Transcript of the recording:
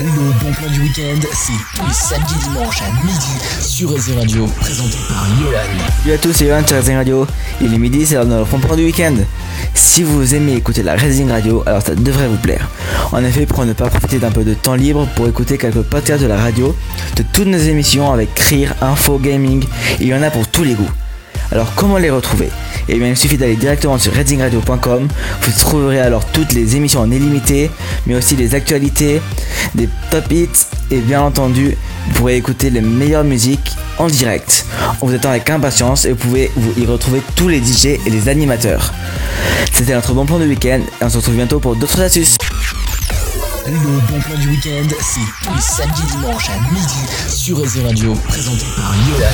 Le bon plan du week-end, c'est tous les samedis à midi sur Racing Radio, présenté par Yolan. Salut à tous, c'est Yohan sur Racing Radio. Il est midi, c'est l'heure de notre bon plan du week-end. Si vous aimez écouter la Racing Radio, alors ça devrait vous plaire. En effet, pour ne pas profiter d'un peu de temps libre pour écouter quelques podcasts de la radio, de toutes nos émissions avec rire, info, gaming, il y en a pour tous les goûts. Alors comment les retrouver? Eh bien il suffit d'aller directement sur redzingradio.com, vous trouverez alors toutes les émissions en illimité, mais aussi les actualités, des top hits et bien entendu vous pourrez écouter les meilleures musiques en direct. On vous attend avec impatience et vous pouvez y retrouver tous les DJ et les animateurs. C'était notre bon plan de week-end et on se retrouve bientôt pour d'autres astuces. Le bon plan du week-end, c'est tous les samedis dimanches à midi sur Racing Radio, présenté par Yolan.